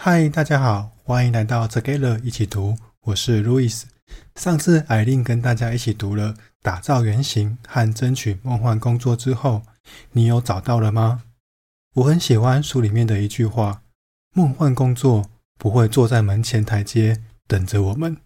嗨，大家好，欢迎来到 Together 一起读，我是 Louis。上次艾琳跟大家一起读了《打造原型和争取梦幻工作》之后，你有找到了吗？我很喜欢书里面的一句话：“梦幻工作不会坐在门前台阶等着我们，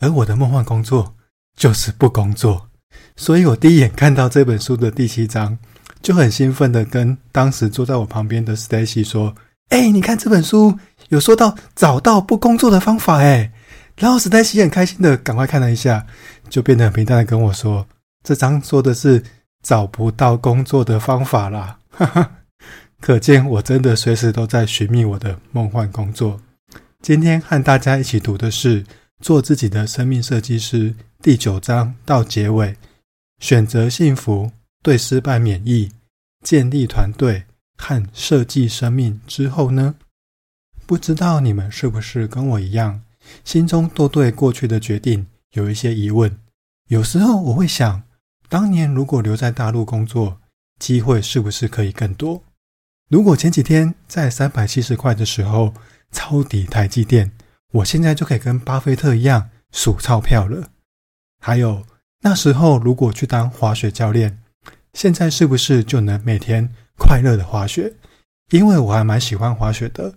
而我的梦幻工作就是不工作。”所以，我第一眼看到这本书的第七章，就很兴奋地跟当时坐在我旁边的 Stacy 说：“哎，你看这本书。”有说到找到不工作的方法诶，然后史黛西很开心的赶快看了一下，就变得很平淡的跟我说：“这章说的是找不到工作的方法啦。”哈哈，可见我真的随时都在寻觅我的梦幻工作。今天和大家一起读的是《做自己的生命设计师》第九章到结尾，选择幸福，对失败免疫，建立团队和设计生命之后呢？不知道你们是不是跟我一样，心中都对过去的决定有一些疑问。有时候我会想，当年如果留在大陆工作，机会是不是可以更多？如果前几天在三百七十块的时候抄底台积电，我现在就可以跟巴菲特一样数钞票了。还有那时候如果去当滑雪教练，现在是不是就能每天快乐的滑雪？因为我还蛮喜欢滑雪的。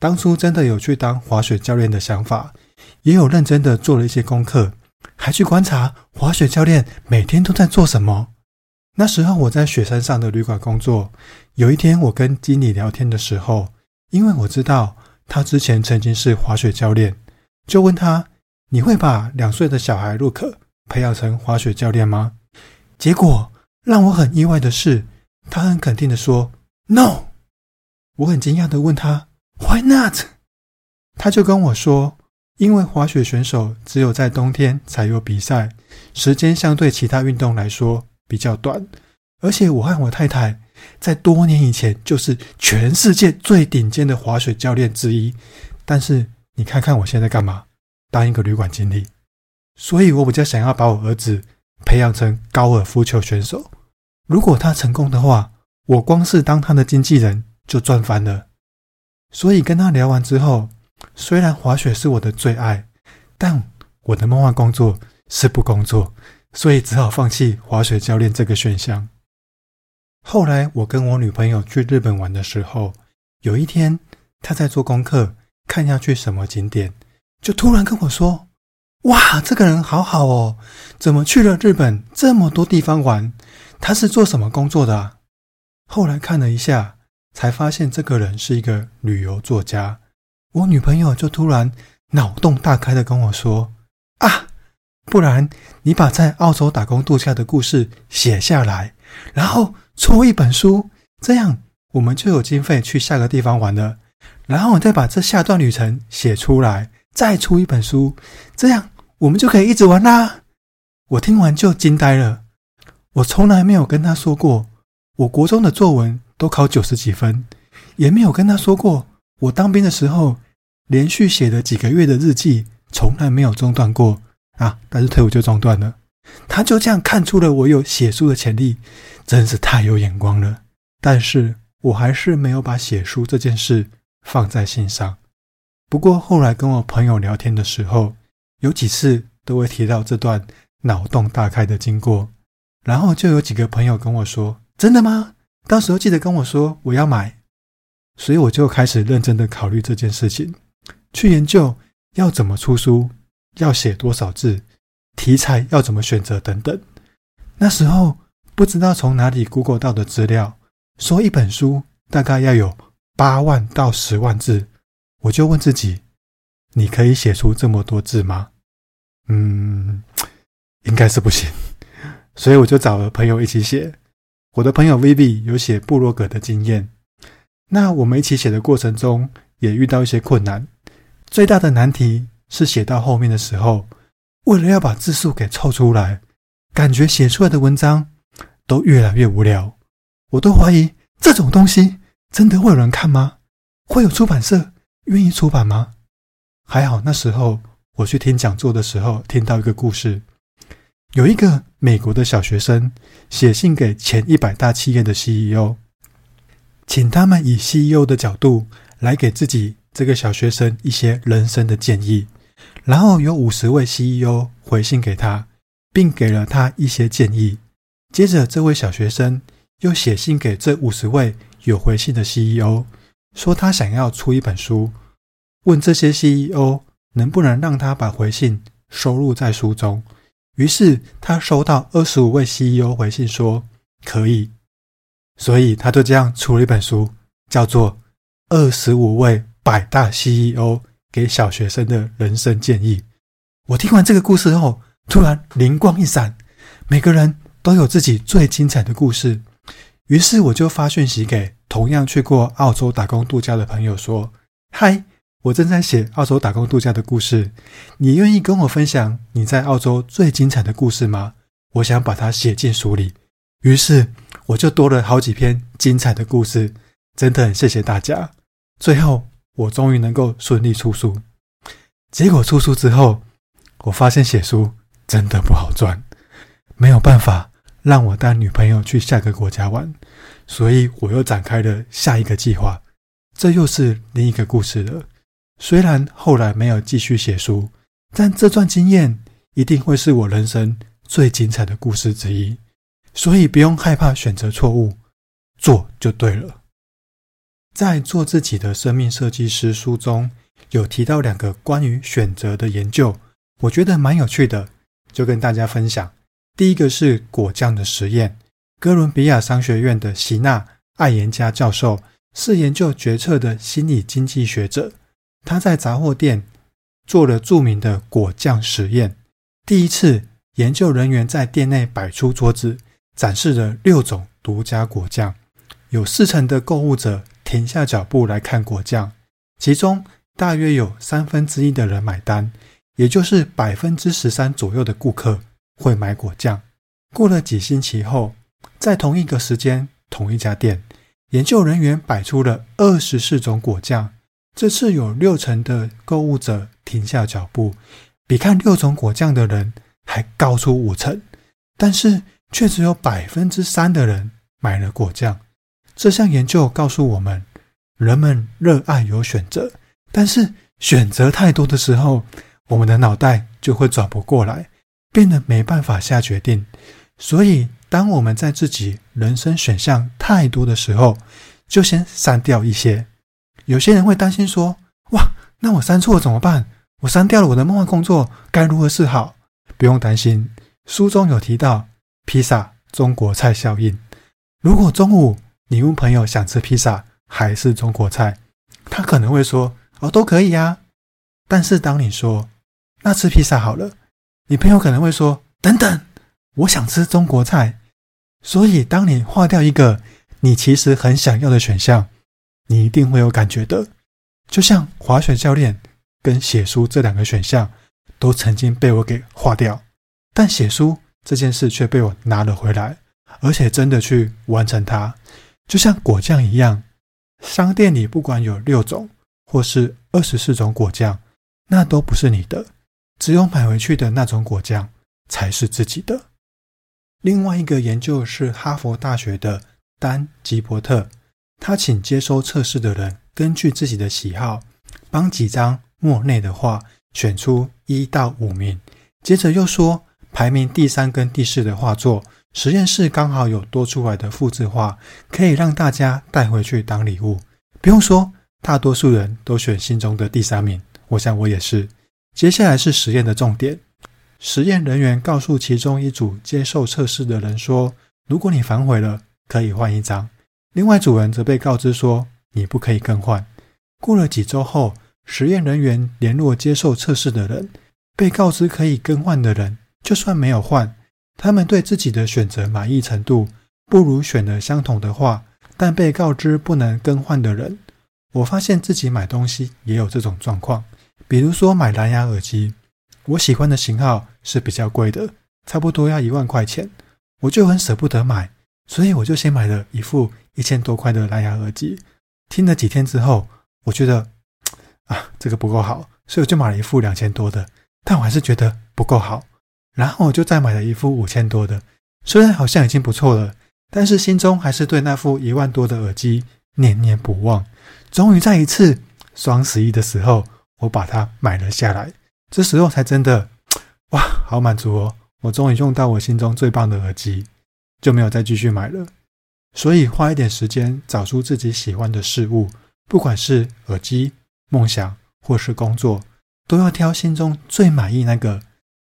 当初真的有去当滑雪教练的想法，也有认真的做了一些功课，还去观察滑雪教练每天都在做什么。那时候我在雪山上的旅馆工作，有一天我跟经理聊天的时候，因为我知道他之前曾经是滑雪教练，就问他：“你会把两岁的小孩路可培养成滑雪教练吗？”结果让我很意外的是，他很肯定的说：“No。”我很惊讶的问他。Why not？他就跟我说，因为滑雪选手只有在冬天才有比赛，时间相对其他运动来说比较短。而且我和我太太在多年以前就是全世界最顶尖的滑雪教练之一。但是你看看我现在干嘛？当一个旅馆经理。所以我比较想要把我儿子培养成高尔夫球选手。如果他成功的话，我光是当他的经纪人就赚翻了。所以跟他聊完之后，虽然滑雪是我的最爱，但我的梦幻工作是不工作，所以只好放弃滑雪教练这个选项。后来我跟我女朋友去日本玩的时候，有一天她在做功课，看要去什么景点，就突然跟我说：“哇，这个人好好哦，怎么去了日本这么多地方玩？他是做什么工作的啊？”后来看了一下。才发现这个人是一个旅游作家，我女朋友就突然脑洞大开的跟我说：“啊，不然你把在澳洲打工度假的故事写下来，然后出一本书，这样我们就有经费去下个地方玩了。然后再把这下段旅程写出来，再出一本书，这样我们就可以一直玩啦。”我听完就惊呆了，我从来没有跟他说过，我国中的作文。都考九十几分，也没有跟他说过，我当兵的时候连续写了几个月的日记，从来没有中断过啊！但是退伍就中断了。他就这样看出了我有写书的潜力，真是太有眼光了。但是我还是没有把写书这件事放在心上。不过后来跟我朋友聊天的时候，有几次都会提到这段脑洞大开的经过，然后就有几个朋友跟我说：“真的吗？”到时候记得跟我说我要买，所以我就开始认真的考虑这件事情，去研究要怎么出书，要写多少字，题材要怎么选择等等。那时候不知道从哪里 Google 到的资料，说一本书大概要有八万到十万字，我就问自己：你可以写出这么多字吗？嗯，应该是不行，所以我就找了朋友一起写。我的朋友 Vivi 有写部落格的经验，那我们一起写的过程中也遇到一些困难。最大的难题是写到后面的时候，为了要把字数给凑出来，感觉写出来的文章都越来越无聊。我都怀疑这种东西真的会有人看吗？会有出版社愿意出版吗？还好那时候我去听讲座的时候，听到一个故事。有一个美国的小学生写信给前一百大企业的 CEO，请他们以 CEO 的角度来给自己这个小学生一些人生的建议，然后有五十位 CEO 回信给他，并给了他一些建议。接着，这位小学生又写信给这五十位有回信的 CEO，说他想要出一本书，问这些 CEO 能不能让他把回信收录在书中。于是，他收到二十五位 CEO 回信说可以，所以他就这样出了一本书，叫做《二十五位百大 CEO 给小学生的人生建议》。我听完这个故事后，突然灵光一闪，每个人。都有自己最精彩的故事，于是我就发讯息给同样去过澳洲打工度假的朋友说：“嗨，我正在写澳洲打工度假的故事，你愿意跟我分享你在澳洲最精彩的故事吗？我想把它写进书里。”于是我就多了好几篇精彩的故事，真的很谢谢大家。最后我终于能够顺利出书，结果出书之后，我发现写书真的不好赚，没有办法。让我带女朋友去下个国家玩，所以我又展开了下一个计划。这又是另一个故事了。虽然后来没有继续写书，但这段经验一定会是我人生最精彩的故事之一。所以不用害怕选择错误，做就对了。在做自己的生命设计师书中有提到两个关于选择的研究，我觉得蛮有趣的，就跟大家分享。第一个是果酱的实验。哥伦比亚商学院的席纳·艾延加教授是研究决策的心理经济学者。他在杂货店做了著名的果酱实验。第一次，研究人员在店内摆出桌子，展示了六种独家果酱。有四成的购物者停下脚步来看果酱，其中大约有三分之一的人买单，也就是百分之十三左右的顾客。会买果酱。过了几星期后，在同一个时间、同一家店，研究人员摆出了二十四种果酱。这次有六成的购物者停下脚步，比看六种果酱的人还高出五成，但是却只有百分之三的人买了果酱。这项研究告诉我们，人们热爱有选择，但是选择太多的时候，我们的脑袋就会转不过来。变得没办法下决定，所以当我们在自己人生选项太多的时候，就先删掉一些。有些人会担心说：“哇，那我删错了怎么办？我删掉了我的梦幻工作，该如何是好？”不用担心，书中有提到披萨中国菜效应。如果中午你问朋友想吃披萨还是中国菜，他可能会说：“哦，都可以呀。”但是当你说：“那吃披萨好了。”你朋友可能会说：“等等，我想吃中国菜。”所以，当你划掉一个你其实很想要的选项，你一定会有感觉的。就像滑雪教练跟写书这两个选项，都曾经被我给划掉，但写书这件事却被我拿了回来，而且真的去完成它。就像果酱一样，商店里不管有六种或是二十四种果酱，那都不是你的。只有买回去的那种果酱才是自己的。另外一个研究是哈佛大学的丹·吉伯特，他请接收测试的人根据自己的喜好，帮几张莫内的画选出一到五名，接着又说排名第三跟第四的画作，实验室刚好有多出来的复制画，可以让大家带回去当礼物。不用说，大多数人都选心中的第三名，我想我也是。接下来是实验的重点。实验人员告诉其中一组接受测试的人说：“如果你反悔了，可以换一张。”另外主人则被告知说：“你不可以更换。”过了几周后，实验人员联络接受测试的人，被告知可以更换的人，就算没有换，他们对自己的选择满意程度不如选了相同的话，但被告知不能更换的人。我发现自己买东西也有这种状况。比如说买蓝牙耳机，我喜欢的型号是比较贵的，差不多要一万块钱，我就很舍不得买，所以我就先买了一副一千多块的蓝牙耳机。听了几天之后，我觉得啊，这个不够好，所以我就买了一副两千多的，但我还是觉得不够好，然后我就再买了一副五千多的，虽然好像已经不错了，但是心中还是对那副一万多的耳机念念不忘。终于在一次双十一的时候，我把它买了下来。这时候才真的，哇，好满足哦！我终于用到我心中最棒的耳机，就没有再继续买了。所以花一点时间找出自己喜欢的事物，不管是耳机、梦想或是工作，都要挑心中最满意那个，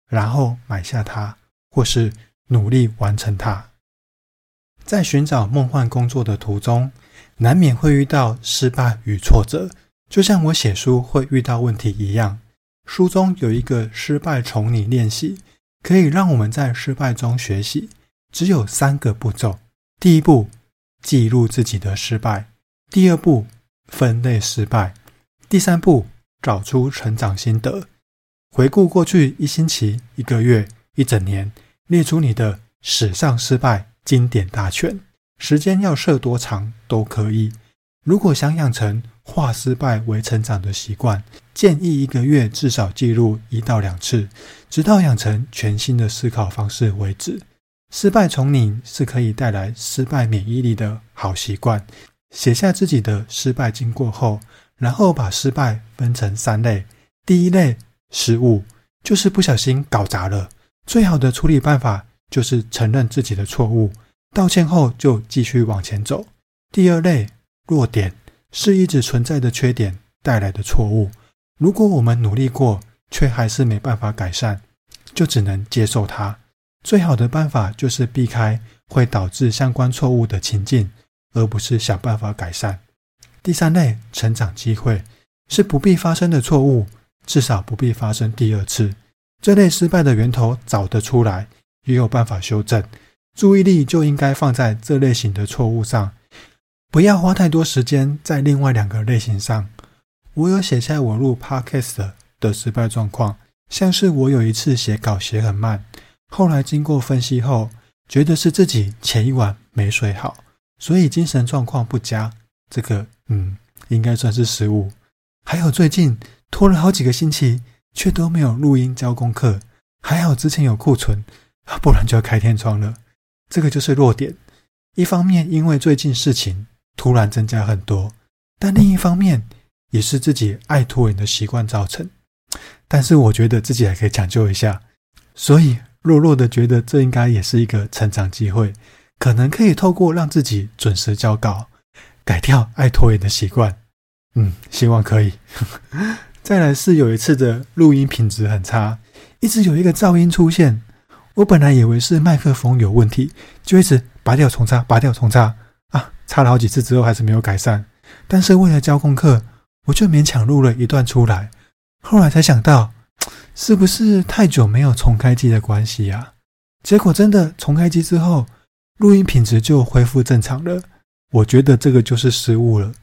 然后买下它，或是努力完成它。在寻找梦幻工作的途中，难免会遇到失败与挫折，就像我写书会遇到问题一样。书中有一个失败重拟练习，可以让我们在失败中学习。只有三个步骤：第一步，记录自己的失败；第二步，分类失败；第三步，找出成长心得。回顾过去一星期、一个月、一整年，列出你的史上失败经典大全。时间要设多长都可以。如果想养成化失败为成长的习惯，建议一个月至少记录一到两次，直到养成全新的思考方式为止。失败从你是可以带来失败免疫力的好习惯。写下自己的失败经过后，然后把失败分成三类。第一类失误，就是不小心搞砸了，最好的处理办法就是承认自己的错误，道歉后就继续往前走。第二类。弱点是一直存在的缺点带来的错误。如果我们努力过，却还是没办法改善，就只能接受它。最好的办法就是避开会导致相关错误的情境，而不是想办法改善。第三类成长机会是不必发生的错误，至少不必发生第二次。这类失败的源头找得出来，也有办法修正。注意力就应该放在这类型的错误上。不要花太多时间在另外两个类型上。我有写下我录 Podcast 的失败状况，像是我有一次写稿写很慢，后来经过分析后，觉得是自己前一晚没睡好，所以精神状况不佳。这个，嗯，应该算是失误。还有最近拖了好几个星期，却都没有录音交功课，还好之前有库存，不然就要开天窗了。这个就是弱点。一方面因为最近事情。突然增加很多，但另一方面也是自己爱拖延的习惯造成。但是我觉得自己还可以抢救一下，所以弱弱的觉得这应该也是一个成长机会，可能可以透过让自己准时交稿，改掉爱拖延的习惯。嗯，希望可以。再来是有一次的录音品质很差，一直有一个噪音出现，我本来以为是麦克风有问题，就一直拔掉重插，拔掉重插。啊，插了好几次之后还是没有改善，但是为了交功课，我就勉强录了一段出来。后来才想到，是不是太久没有重开机的关系呀？结果真的重开机之后，录音品质就恢复正常了。我觉得这个就是失误了，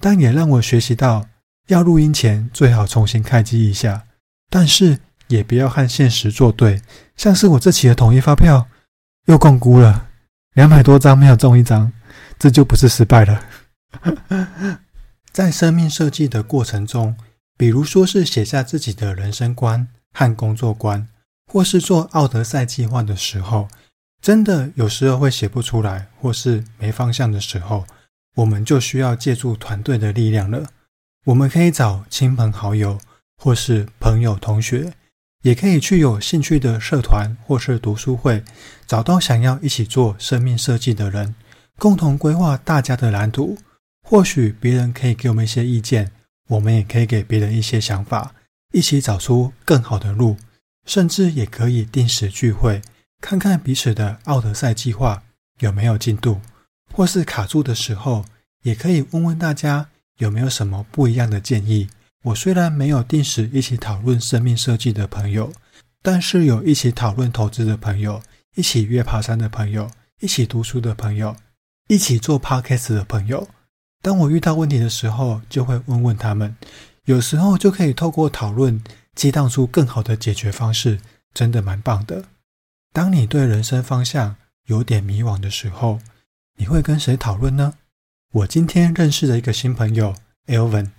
但也让我学习到，要录音前最好重新开机一下，但是也不要和现实作对。像是我这期的统一发票又共估了，两百多张没有中一张。这就不是失败了。在生命设计的过程中，比如说是写下自己的人生观和工作观，或是做奥德赛计划的时候，真的有时候会写不出来，或是没方向的时候，我们就需要借助团队的力量了。我们可以找亲朋好友，或是朋友同学，也可以去有兴趣的社团或是读书会，找到想要一起做生命设计的人。共同规划大家的蓝图，或许别人可以给我们一些意见，我们也可以给别人一些想法，一起找出更好的路，甚至也可以定时聚会，看看彼此的奥德赛计划有没有进度，或是卡住的时候，也可以问问大家有没有什么不一样的建议。我虽然没有定时一起讨论生命设计的朋友，但是有一起讨论投资的朋友，一起约爬山的朋友，一起读书的朋友。一起做 podcast 的朋友，当我遇到问题的时候，就会问问他们。有时候就可以透过讨论激荡出更好的解决方式，真的蛮棒的。当你对人生方向有点迷惘的时候，你会跟谁讨论呢？我今天认识的一个新朋友 Elvin，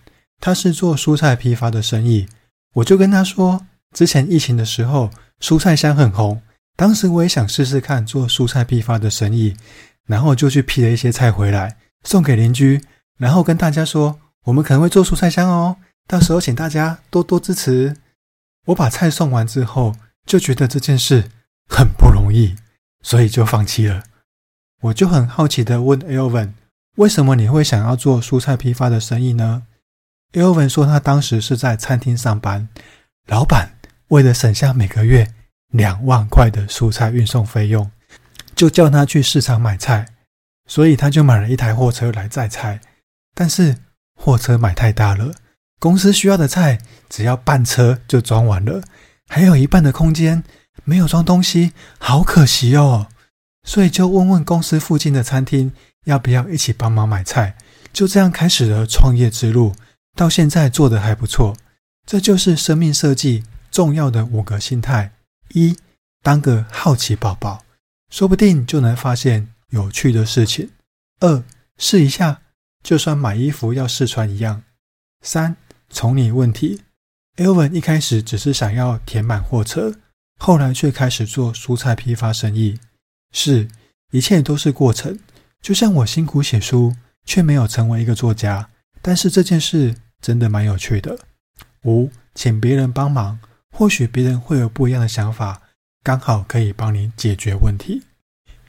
他是做蔬菜批发的生意。我就跟他说，之前疫情的时候，蔬菜箱很红，当时我也想试试看做蔬菜批发的生意。然后就去批了一些菜回来，送给邻居，然后跟大家说我们可能会做蔬菜箱哦，到时候请大家多多支持。我把菜送完之后，就觉得这件事很不容易，所以就放弃了。我就很好奇的问 Elvin，为什么你会想要做蔬菜批发的生意呢？Elvin 说他当时是在餐厅上班，老板为了省下每个月两万块的蔬菜运送费用，就叫他去市场买菜，所以他就买了一台货车来载菜。但是货车买太大了，公司需要的菜只要半车就装完了，还有一半的空间没有装东西，好可惜哦。所以就问问公司附近的餐厅要不要一起帮忙买菜，就这样开始了创业之路。到现在做得还不错。这就是生命设计重要的五个心态：一，当个好奇宝宝，说不定就能发现有趣的事情；二，试一下。就算买衣服要试穿一样。三，从你问题。Elvin 一开始只是想要填满货车，后来却开始做蔬菜批发生意。四，一切都是过程。就像我辛苦写书，却没有成为一个作家，但是这件事真的蛮有趣的。五，请别人帮忙，或许别人会有不一样的想法，刚好可以帮你解决问题。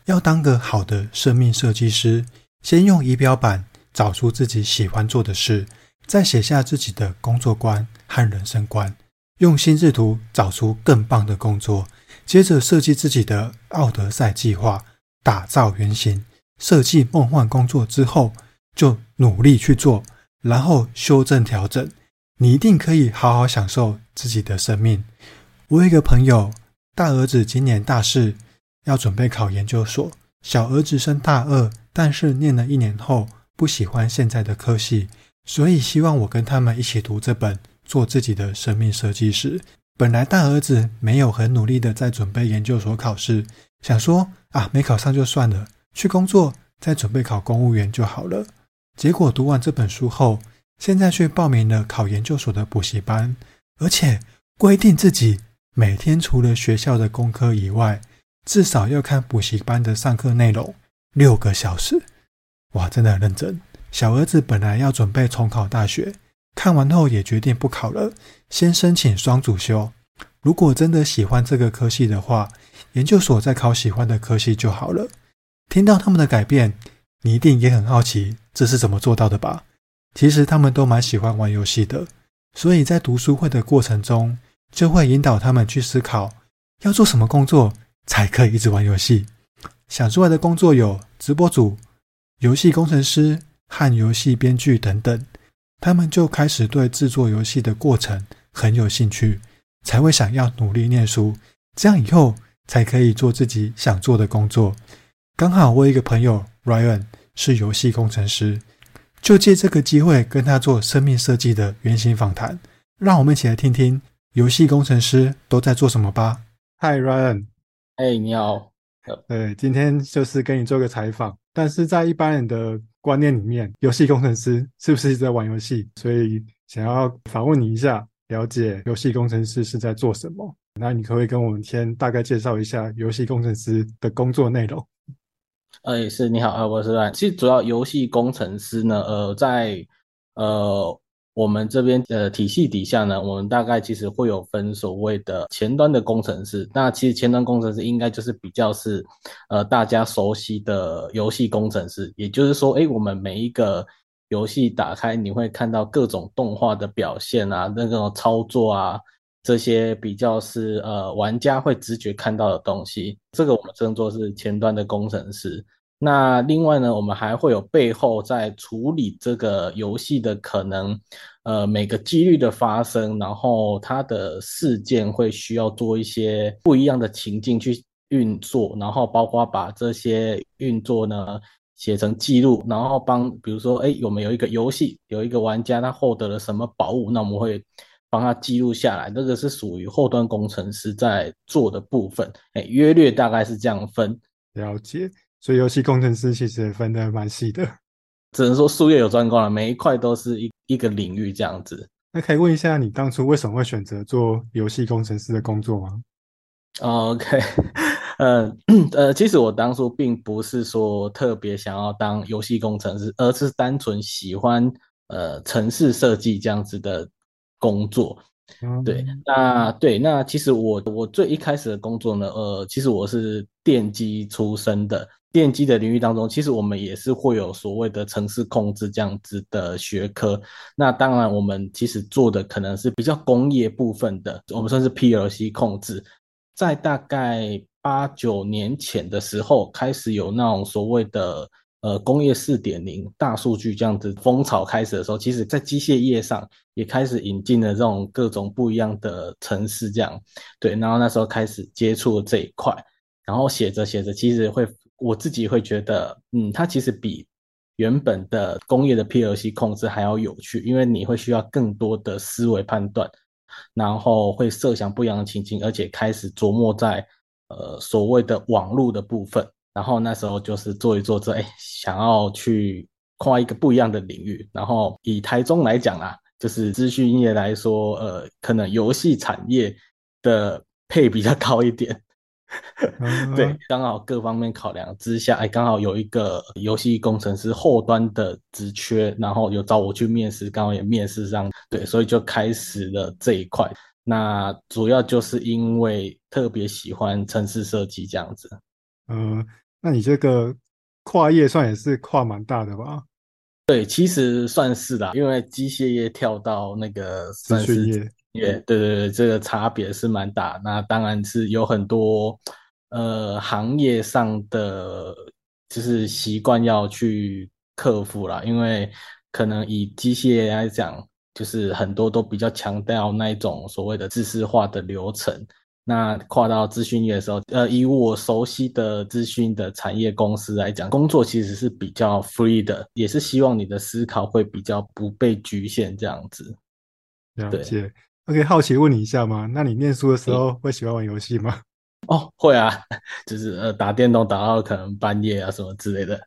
要当个好的生命设计师，先用仪表板。找出自己喜欢做的事，再写下自己的工作观和人生观，用心智图找出更棒的工作，接着设计自己的奥德赛计划，打造原型，设计梦幻工作之后，就努力去做，然后修正调整，你一定可以好好享受自己的生命。我有一个朋友，大儿子今年大四，要准备考研究所，小儿子升大二，但是念了一年后。不喜欢现在的科系，所以希望我跟他们一起读这本《做自己的生命设计师》。本来大儿子没有很努力的在准备研究所考试，想说啊，没考上就算了，去工作再准备考公务员就好了。结果读完这本书后，现在却报名了考研究所的补习班，而且规定自己每天除了学校的功课以外，至少要看补习班的上课内容六个小时。哇，真的很认真。小儿子本来要准备重考大学，看完后也决定不考了，先申请双主修。如果真的喜欢这个科系的话，研究所再考喜欢的科系就好了。听到他们的改变，你一定也很好奇，这是怎么做到的吧？其实他们都蛮喜欢玩游戏的，所以在读书会的过程中，就会引导他们去思考，要做什么工作才可以一直玩游戏。想出来的工作有直播主。游戏工程师和游戏编剧等等，他们就开始对制作游戏的过程很有兴趣，才会想要努力念书，这样以后才可以做自己想做的工作。刚好我有一个朋友 Ryan 是游戏工程师，就借这个机会跟他做生命设计的原型访谈。让我们一起来听听游戏工程师都在做什么吧。Hi Ryan，哎，hey, 你好。对，今天就是跟你做个采访。但是在一般人的观念里面，游戏工程师是不是在玩游戏？所以想要访问你一下，了解游戏工程师是在做什么。那你可不可以跟我们先大概介绍一下游戏工程师的工作内容？哎，是，你好，呃，我是赖。其实主要游戏工程师呢，呃，在呃。我们这边的体系底下呢，我们大概其实会有分所谓的前端的工程师。那其实前端工程师应该就是比较是，呃，大家熟悉的游戏工程师。也就是说，诶，我们每一个游戏打开，你会看到各种动画的表现啊，那种操作啊，这些比较是呃玩家会直觉看到的东西。这个我们称作是前端的工程师。那另外呢，我们还会有背后在处理这个游戏的可能，呃，每个几率的发生，然后它的事件会需要做一些不一样的情境去运作，然后包括把这些运作呢写成记录，然后帮，比如说，哎，我们有一个游戏，有一个玩家他获得了什么宝物，那我们会帮他记录下来，这个是属于后端工程师在做的部分，哎，约略大概是这样分。了解。所以游戏工程师其实分得蛮细的，只能说术业有专攻了，每一块都是一一个领域这样子。那可以问一下，你当初为什么会选择做游戏工程师的工作吗？OK，呃呃，其实我当初并不是说特别想要当游戏工程师，而是单纯喜欢呃城市设计这样子的工作。嗯、对，那对，那其实我我最一开始的工作呢，呃，其实我是电机出身的，电机的领域当中，其实我们也是会有所谓的程式控制这样子的学科。那当然，我们其实做的可能是比较工业部分的，我们算是 PLC 控制。在大概八九年前的时候，开始有那种所谓的。呃，工业四点零、大数据这样子风潮开始的时候，其实在机械业上也开始引进了这种各种不一样的程式，这样对。然后那时候开始接触这一块，然后写着写着，其实会我自己会觉得，嗯，它其实比原本的工业的 PLC 控制还要有趣，因为你会需要更多的思维判断，然后会设想不一样的情境，而且开始琢磨在呃所谓的网络的部分。然后那时候就是做一做这，哎，想要去跨一个不一样的领域。然后以台中来讲啊，就是资讯业来说，呃，可能游戏产业的配比较高一点。嗯、对，刚好各方面考量之下，哎，刚好有一个游戏工程师后端的职缺，然后有找我去面试，刚好也面试上，对，所以就开始了这一块。那主要就是因为特别喜欢程式设计这样子。嗯。那你这个跨业算也是跨蛮大的吧？对，其实算是啦，因为机械业跳到那个资讯业，对对对，这个差别是蛮大。那当然是有很多呃行业上的就是习惯要去克服啦，因为可能以机械业来讲，就是很多都比较强调那一种所谓的知识化的流程。那跨到资讯业的时候，呃，以我熟悉的资讯的产业公司来讲，工作其实是比较 free 的，也是希望你的思考会比较不被局限这样子。了解。OK，好奇问你一下吗？那你念书的时候会喜欢玩游戏吗？哦，会啊，就是呃打电动打到可能半夜啊什么之类的。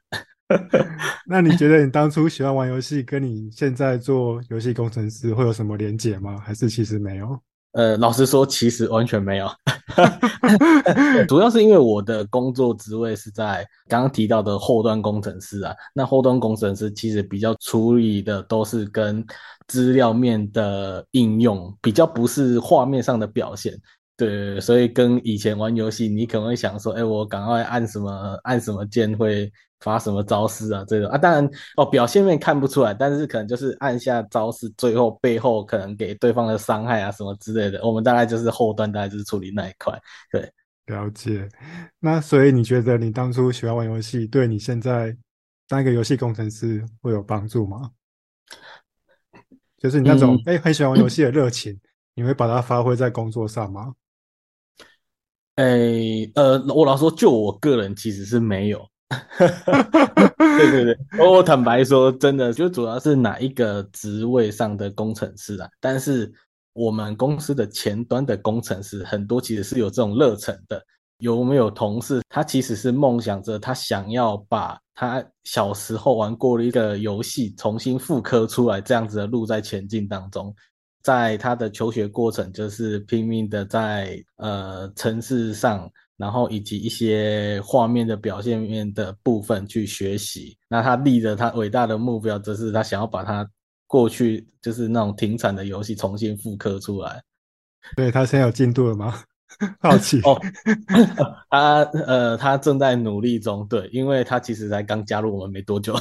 那你觉得你当初喜欢玩游戏，跟你现在做游戏工程师会有什么连结吗？还是其实没有？呃，老实说，其实完全没有，主要是因为我的工作职位是在刚刚提到的后端工程师啊。那后端工程师其实比较处理的都是跟资料面的应用，比较不是画面上的表现。对，所以跟以前玩游戏，你可能会想说，哎，我赶快按什么按什么键会。发什么招式啊？这种啊，当然哦，表现面看不出来，但是可能就是按下招式，最后背后可能给对方的伤害啊什么之类的。我们大概就是后端，大概就是处理那一块。对，了解。那所以你觉得你当初喜欢玩游戏，对你现在当一个游戏工程师会有帮助吗？就是你那种哎、嗯、很喜欢玩游戏的热情，你会把它发挥在工作上吗？哎，呃，我老实说，就我个人其实是没有。对 对对，我坦白说，真的就主要是哪一个职位上的工程师啊？但是我们公司的前端的工程师很多其实是有这种热忱的。有没有同事，他其实是梦想着他想要把他小时候玩过的一个游戏重新复刻出来，这样子的路在前进当中，在他的求学过程就是拼命的在呃城市上。然后以及一些画面的表现面的部分去学习，那他立着他伟大的目标，就是他想要把他过去就是那种停产的游戏重新复刻出来。对，他现在有进度了吗？好奇哦，他呃他正在努力中，对，因为他其实才刚加入我们没多久。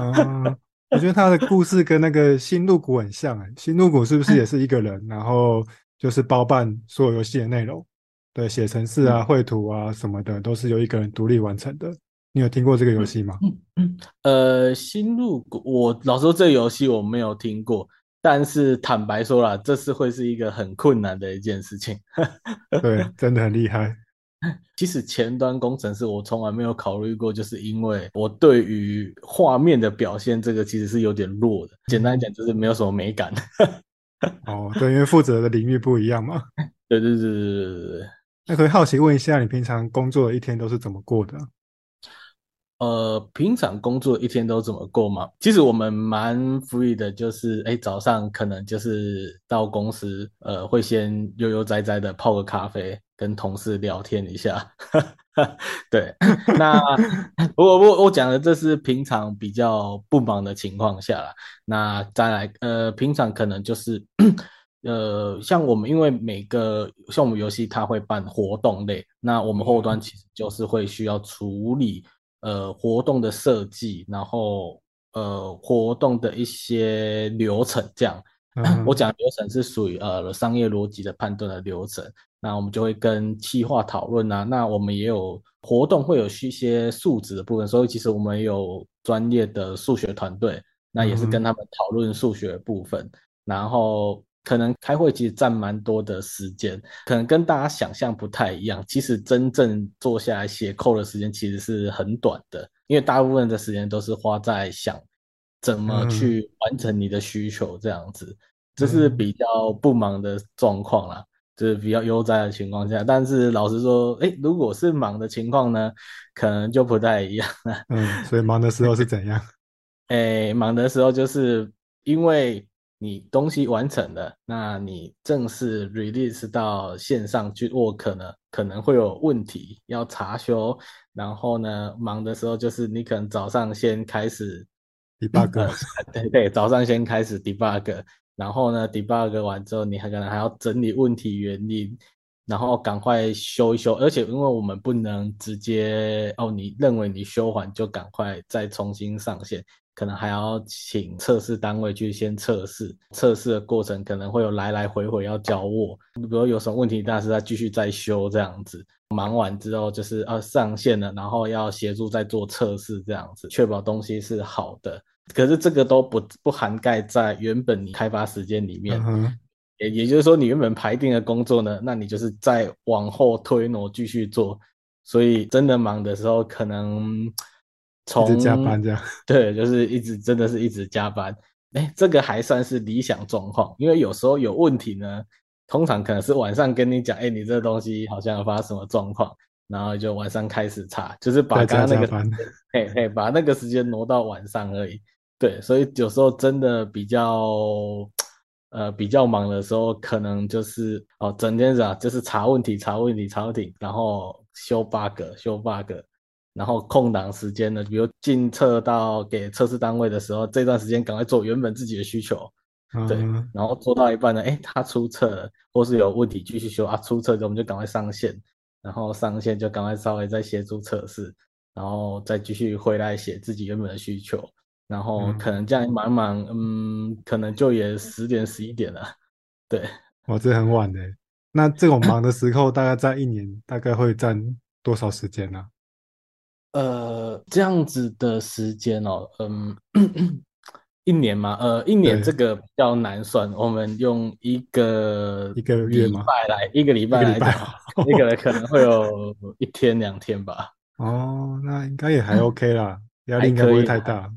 嗯，我觉得他的故事跟那个新露谷很像哎，星露谷是不是也是一个人，然后就是包办所有游戏的内容？对，写程式啊、绘图啊什么的，都是由一个人独立完成的。你有听过这个游戏吗？嗯嗯，呃，新露谷，我老实说这个游戏我没有听过，但是坦白说啦，这是会是一个很困难的一件事情。对，真的很厉害。其实前端工程师我从来没有考虑过，就是因为我对于画面的表现这个其实是有点弱的。简单讲就是没有什么美感。哦，对，因为负责的领域不一样嘛。对对对对对对对。那可以好奇问一下，你平常工作的一天都是怎么过的？呃，平常工作一天都怎么过嘛？其实我们蛮 free 的，就是哎，早上可能就是到公司，呃，会先悠悠哉哉的泡个咖啡，跟同事聊天一下。对，那我我我讲的这是平常比较不忙的情况下啦。那再来，呃，平常可能就是，呃，像我们因为每个像我们游戏它会办活动类，那我们后端其实就是会需要处理呃活动的设计，然后呃活动的一些流程这样。我讲流程是属于呃商业逻辑的判断的流程。那我们就会跟企划讨论啊，那我们也有活动会有一些数值的部分，所以其实我们有专业的数学团队，那也是跟他们讨论数学部分，嗯、然后可能开会其实占蛮多的时间，可能跟大家想象不太一样，其实真正坐下来写 code 的时间其实是很短的，因为大部分的时间都是花在想怎么去完成你的需求这样子，这是比较不忙的状况啦。就是比较悠哉的情况下，但是老实说，哎，如果是忙的情况呢，可能就不太一样了。嗯，所以忙的时候是怎样？哎，忙的时候就是因为你东西完成了，那你正式 release 到线上去 work 呢，可能会有问题要查修。然后呢，忙的时候就是你可能早上先开始 debug，呃，对对，早上先开始 debug。然后呢，debug 完之后，你还可能还要整理问题原因，然后赶快修一修。而且因为我们不能直接哦，你认为你修完就赶快再重新上线，可能还要请测试单位去先测试。测试的过程可能会有来来回回要交货，比如有什么问题，但是再继续再修这样子。忙完之后就是啊上线了，然后要协助再做测试这样子，确保东西是好的。可是这个都不不涵盖在原本你开发时间里面，也、uh. 也就是说你原本排定的工作呢，那你就是再往后推挪继续做，所以真的忙的时候可能从加班这样，对，就是一直真的是一直加班，哎，这个还算是理想状况，因为有时候有问题呢，通常可能是晚上跟你讲，哎，你这个东西好像要发生什么状况。然后就晚上开始查，就是把刚刚那个，嘿嘿，把那个时间挪到晚上而已。对，所以有时候真的比较，呃，比较忙的时候，可能就是哦，整天是啊，就是查问题、查问题、查问题，然后修 bug、修 bug，然后空档时间呢，比如进测到给测试单位的时候，这段时间赶快做原本自己的需求，嗯、对，然后做到一半呢，哎，他出测了，或是有问题继续修啊，出测之后我们就赶快上线，然后上线就赶快稍微再协助测试，然后再继续回来写自己原本的需求。然后可能这样忙忙，嗯，嗯，可能就也十点十一点了，对，哇，这很晚的。那这种忙的时候，大概在一年大概会占多少时间呢？呃，这样子的时间哦，嗯，一年嘛，呃，一年这个比较难算，我们用一个一个月礼拜来，一个礼拜来讲，一个人可能会有一天两天吧。哦，那应该也还 OK 啦，压力应该不会太大。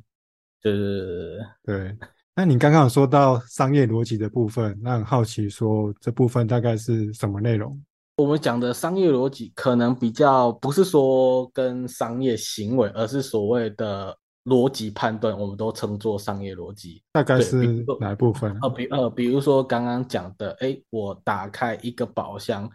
就是对，那你刚刚有说到商业逻辑的部分，那很好奇说这部分大概是什么内容？我们讲的商业逻辑可能比较不是说跟商业行为，而是所谓的逻辑判断，我们都称作商业逻辑。大概是哪一部分？呃，比呃，比如说刚刚讲的，哎，我打开一个宝箱，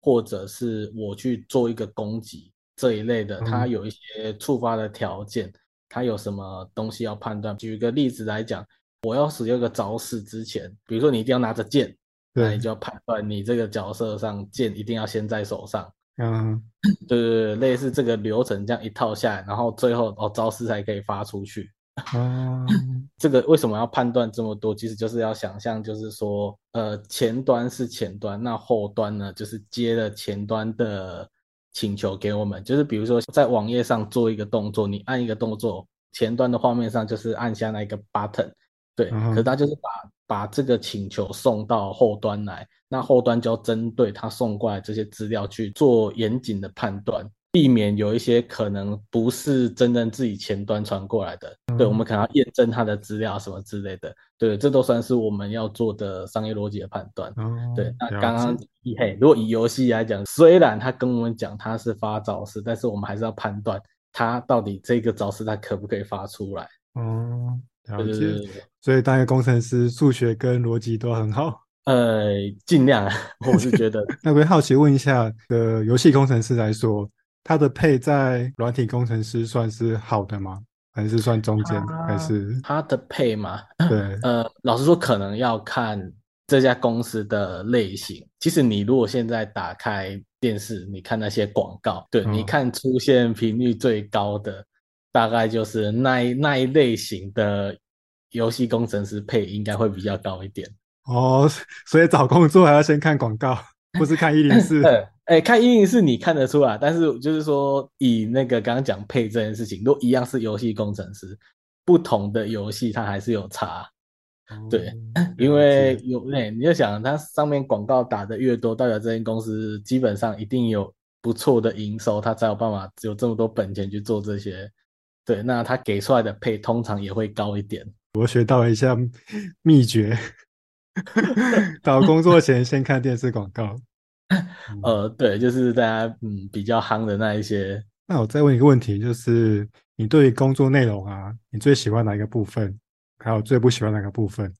或者是我去做一个攻击这一类的，它有一些触发的条件。嗯它有什么东西要判断？举个例子来讲，我要使用一个招式之前，比如说你一定要拿着剑，对那你就要判断你这个角色上剑一定要先在手上。嗯，对对对，类似这个流程这样一套下来，然后最后哦招式才可以发出去。嗯，这个为什么要判断这么多？其实就是要想象，就是说，呃，前端是前端，那后端呢，就是接了前端的。请求给我们，就是比如说在网页上做一个动作，你按一个动作，前端的画面上就是按下那个 button，对，嗯、可是他就是把把这个请求送到后端来，那后端就要针对他送过来这些资料去做严谨的判断。避免有一些可能不是真正自己前端传过来的，嗯、对，我们可能要验证他的资料什么之类的，对，这都算是我们要做的商业逻辑的判断。嗯、对，那刚刚以嘿，如果以游戏来讲，虽然他跟我们讲他是发招式，但是我们还是要判断他到底这个招式他可不可以发出来。哦、嗯，了解。所以当一个工程师，数学跟逻辑都很好。呃，尽量，我是觉得。那我好奇问一下，呃游戏工程师来说，他的配在软体工程师算是好的吗？还是算中间？他还是他的配吗？对，呃，老实说，可能要看这家公司的类型。其实你如果现在打开电视，你看那些广告，对，嗯、你看出现频率最高的，大概就是那一那一类型的游戏工程师配应该会比较高一点。哦，所以找工作还要先看广告，不是看一零四。哎，看一零四你看得出来，但是就是说以那个刚刚讲配这件事情，如果一样是游戏工程师，不同的游戏它还是有差。嗯、对，因为有哎，你就想它上面广告打的越多，代表这间公司基本上一定有不错的营收，它才有办法有这么多本钱去做这些。对，那它给出来的配通常也会高一点。我学到一下秘诀。找工作前先看电视广告，呃，对，就是大家嗯比较夯的那一些。那我再问一个问题，就是你对于工作内容啊，你最喜欢哪一个部分？还有最不喜欢哪个部分？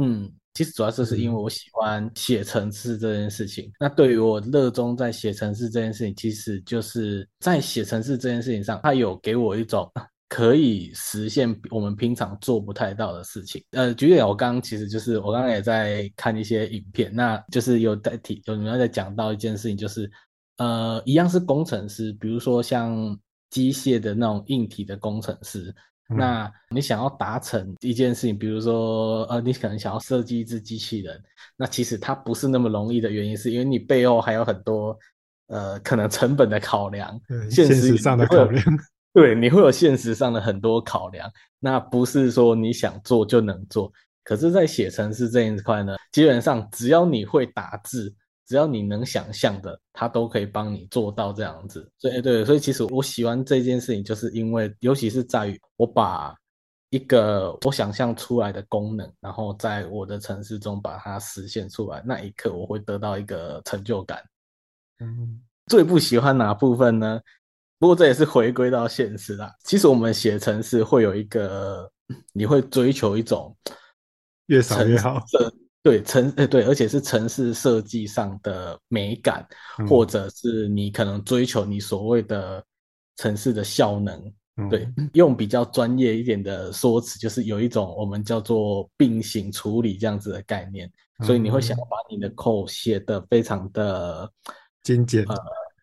嗯，其实主要就是因为我喜欢写程式这件事情。那对于我热衷在写程式这件事情，其实就是在写程式这件事情上，它有给我一种。可以实现我们平常做不太到的事情。呃，举例，我刚刚其实就是我刚刚也在看一些影片，那就是有在提，有人在讲到一件事情，就是呃，一样是工程师，比如说像机械的那种硬体的工程师，嗯、那你想要达成一件事情，比如说呃，你可能想要设计一只机器人，那其实它不是那么容易的原因，是因为你背后还有很多呃，可能成本的考量，现实上的考量。对，你会有现实上的很多考量，那不是说你想做就能做。可是，在写程式这一块呢，基本上只要你会打字，只要你能想象的，它都可以帮你做到这样子。所以，对，所以其实我喜欢这件事情，就是因为，尤其是在于我把一个我想象出来的功能，然后在我的城市中把它实现出来，那一刻我会得到一个成就感。嗯，最不喜欢哪部分呢？不过这也是回归到现实啦。其实我们写程式会有一个，你会追求一种越少越好。对城，哎对，而且是城市设计上的美感，嗯、或者是你可能追求你所谓的城市的效能。嗯、对，用比较专业一点的说辞，就是有一种我们叫做并行处理这样子的概念。嗯、所以你会想要把你的 code 写得非常的精简。呃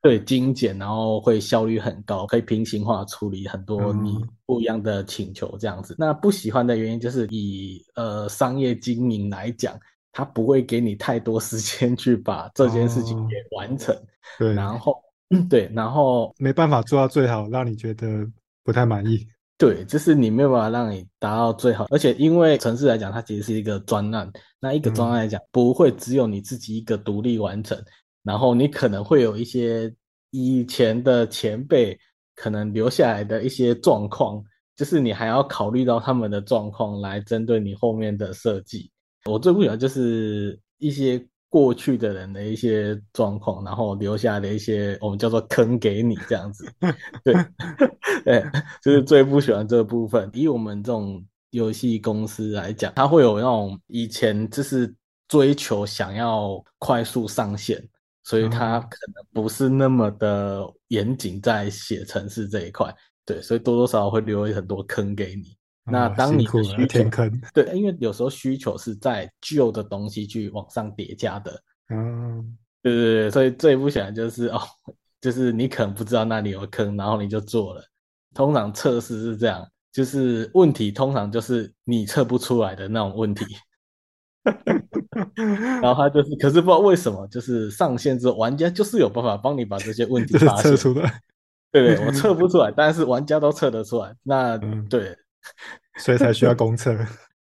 对，精简，然后会效率很高，可以平行化处理很多你不一样的请求，这样子。嗯、那不喜欢的原因就是以呃商业经营来讲，它不会给你太多时间去把这件事情给完成。哦、对，然后对，然后没办法做到最好，让你觉得不太满意。对，就是你没有办法让你达到最好，而且因为城市来讲，它其实是一个专案，那一个专案来讲，嗯、不会只有你自己一个独立完成。然后你可能会有一些以前的前辈可能留下来的一些状况，就是你还要考虑到他们的状况来针对你后面的设计。我最不喜欢就是一些过去的人的一些状况，然后留下的一些我们叫做坑给你这样子。对，对，就是最不喜欢这个部分。以我们这种游戏公司来讲，它会有那种以前就是追求想要快速上线。所以他可能不是那么的严谨在写程式这一块，嗯、对，所以多多少少会留很多坑给你。哦、那当你的需求，坑对，因为有时候需求是在旧的东西去往上叠加的，嗯，对对对，所以最不喜欢就是哦，就是你可能不知道那里有坑，然后你就做了。通常测试是这样，就是问题通常就是你测不出来的那种问题。然后他就是，可是不知道为什么，就是上线之后，玩家就是有办法帮你把这些问题发现出来。对对，我 测不出来，但是玩家都测得出来。那、嗯、对，所以才需要 公测。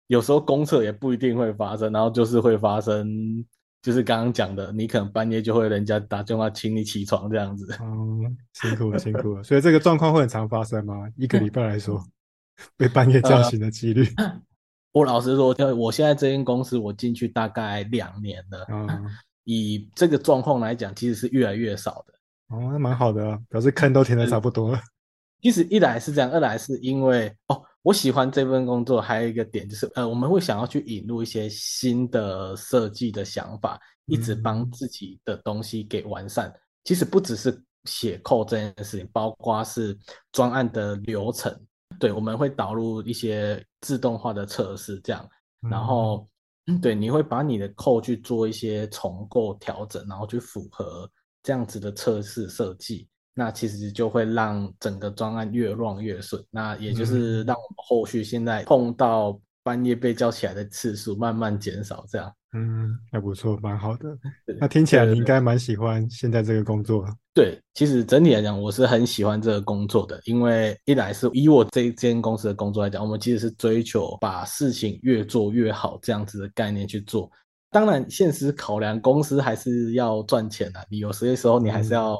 有时候公测也不一定会发生，然后就是会发生，就是刚刚讲的，你可能半夜就会人家打电话请你起床这样子。嗯，辛苦了，辛苦了。所以这个状况会很常发生吗？一个礼拜来说，被半夜叫醒的几率？呃我老实说，我现在这间公司我进去大概两年了，嗯，以这个状况来讲，其实是越来越少的。哦，那蛮好的，表示坑都填的差不多了。其实一来是这样，二来是因为哦，我喜欢这份工作，还有一个点就是，呃，我们会想要去引入一些新的设计的想法，一直帮自己的东西给完善。嗯、其实不只是写 code 这件事情，包括是专案的流程，对，我们会导入一些自动化的测试，这样，然后，嗯、对，你会把你的 code 去做一些重构调整，然后去符合这样子的测试设计。那其实就会让整个专案越 run 越顺，那也就是让我们后续现在碰到半夜被叫起来的次数慢慢减少，这样。嗯，还不错，蛮好的。那听起来你应该蛮喜欢现在这个工作。对，其实整体来讲，我是很喜欢这个工作的，因为一来是以我这一间公司的工作来讲，我们其实是追求把事情越做越好这样子的概念去做。当然，现实考量公司还是要赚钱的，你有些时候你还是要。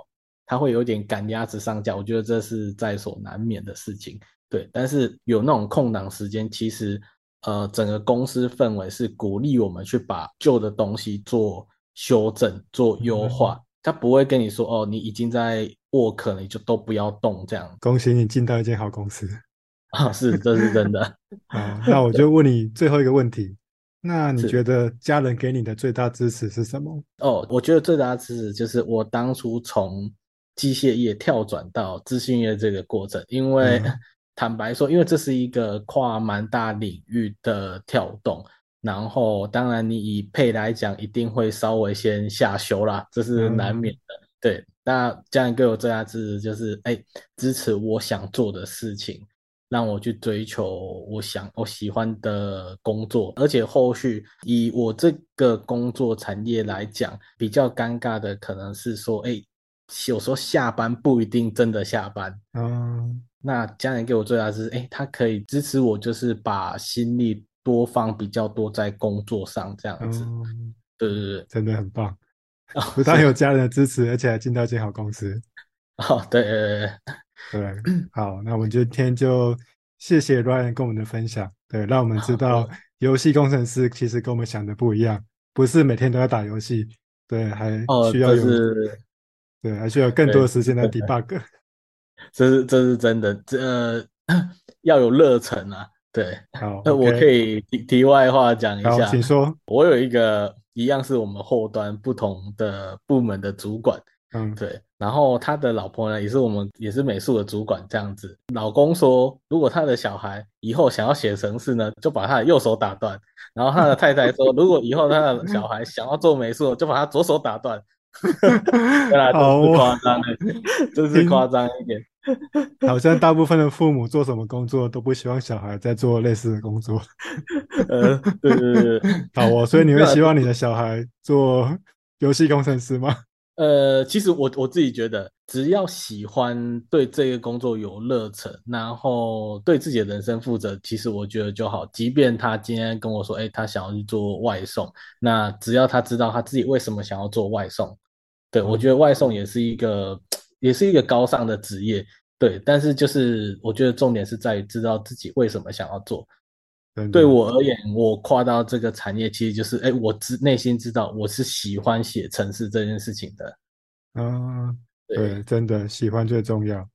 他会有点赶鸭子上架，我觉得这是在所难免的事情。对，但是有那种空档时间，其实呃，整个公司氛围是鼓励我们去把旧的东西做修正、做优化。他不会跟你说哦，你已经在 work 了，你就都不要动这样。恭喜你进到一间好公司 啊！是，这是真的。啊，那我就问你最后一个问题。那你觉得家人给你的最大支持是什么？哦，我觉得最大的支持就是我当初从机械业跳转到资讯业这个过程，因为、嗯、坦白说，因为这是一个跨蛮大领域的跳动，然后当然你以配来讲，一定会稍微先下修啦，这是难免的。嗯、对，那家人给我最大支持就是，哎，支持我想做的事情，让我去追求我想我喜欢的工作，而且后续以我这个工作产业来讲，比较尴尬的可能是说，哎。有时候下班不一定真的下班，嗯，那家人给我最大的是，哎，他可以支持我，就是把心力多放比较多在工作上，这样子，嗯、对对对，真的很棒，不但有。家人的支持，而且还进到一间好公司，哦，对对对，好，那我们今天就谢谢 Ryan 跟我们的分享，对，让我们知道游戏工程师其实跟我们想的不一样，不是每天都要打游戏，对，还需要有。哦对，还需要更多的时间来 debug，这是这是真的，这、呃、要有热忱啊。对，好，那我可以题题外话讲一下，请说。我有一个一样是我们后端不同的部门的主管，嗯，对，然后他的老婆呢也是我们也是美术的主管这样子。老公说，如果他的小孩以后想要写程式呢，就把他的右手打断；然后他的太太说，如果以后他的小孩想要做美术，就把他左手打断。对啦，都是夸张的，真是夸张一点。好像大部分的父母做什么工作都不希望小孩在做类似的工作。呃，对对对，好哦，所以你会希望你的小孩做游戏工程师吗？呃，其实我我自己觉得，只要喜欢，对这个工作有热忱，然后对自己的人生负责，其实我觉得就好。即便他今天跟我说，哎，他想要去做外送，那只要他知道他自己为什么想要做外送。对，我觉得外送也是一个，也是一个高尚的职业。对，但是就是我觉得重点是在于知道自己为什么想要做。对，我而言，我跨到这个产业，其实就是，哎，我知内心知道我是喜欢写城市这件事情的。嗯，对，对，真的喜欢最重要。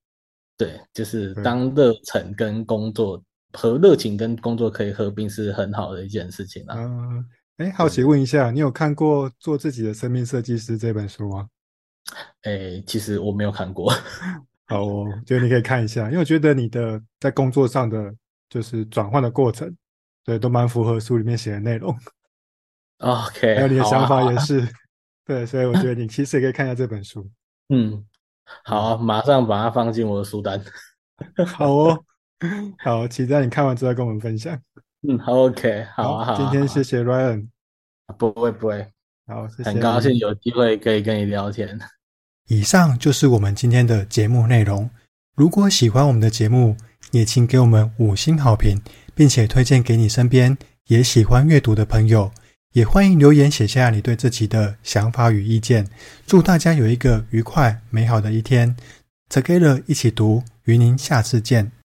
对，就是当热忱跟工作和热情跟工作可以合并，是很好的一件事情啊。嗯。哎，好奇问一下，你有看过《做自己的生命设计师》这本书吗？哎，其实我没有看过。好哦，我觉得你可以看一下，因为我觉得你的在工作上的就是转换的过程，对，都蛮符合书里面写的内容。OK，还有你的想法也是，对，所以我觉得 你其实也可以看一下这本书。嗯，好、啊，马上把它放进我的书单。好哦，好，期待你看完之后跟我们分享。嗯，OK，好啊，好，今天谢谢 Ryan，不会不会，好，谢谢，很高兴有机会可以跟你聊天。以上就是我们今天的节目内容。如果喜欢我们的节目，也请给我们五星好评，并且推荐给你身边也喜欢阅读的朋友。也欢迎留言写下你对这集的想法与意见。祝大家有一个愉快美好的一天。Together 一起读，与您下次见。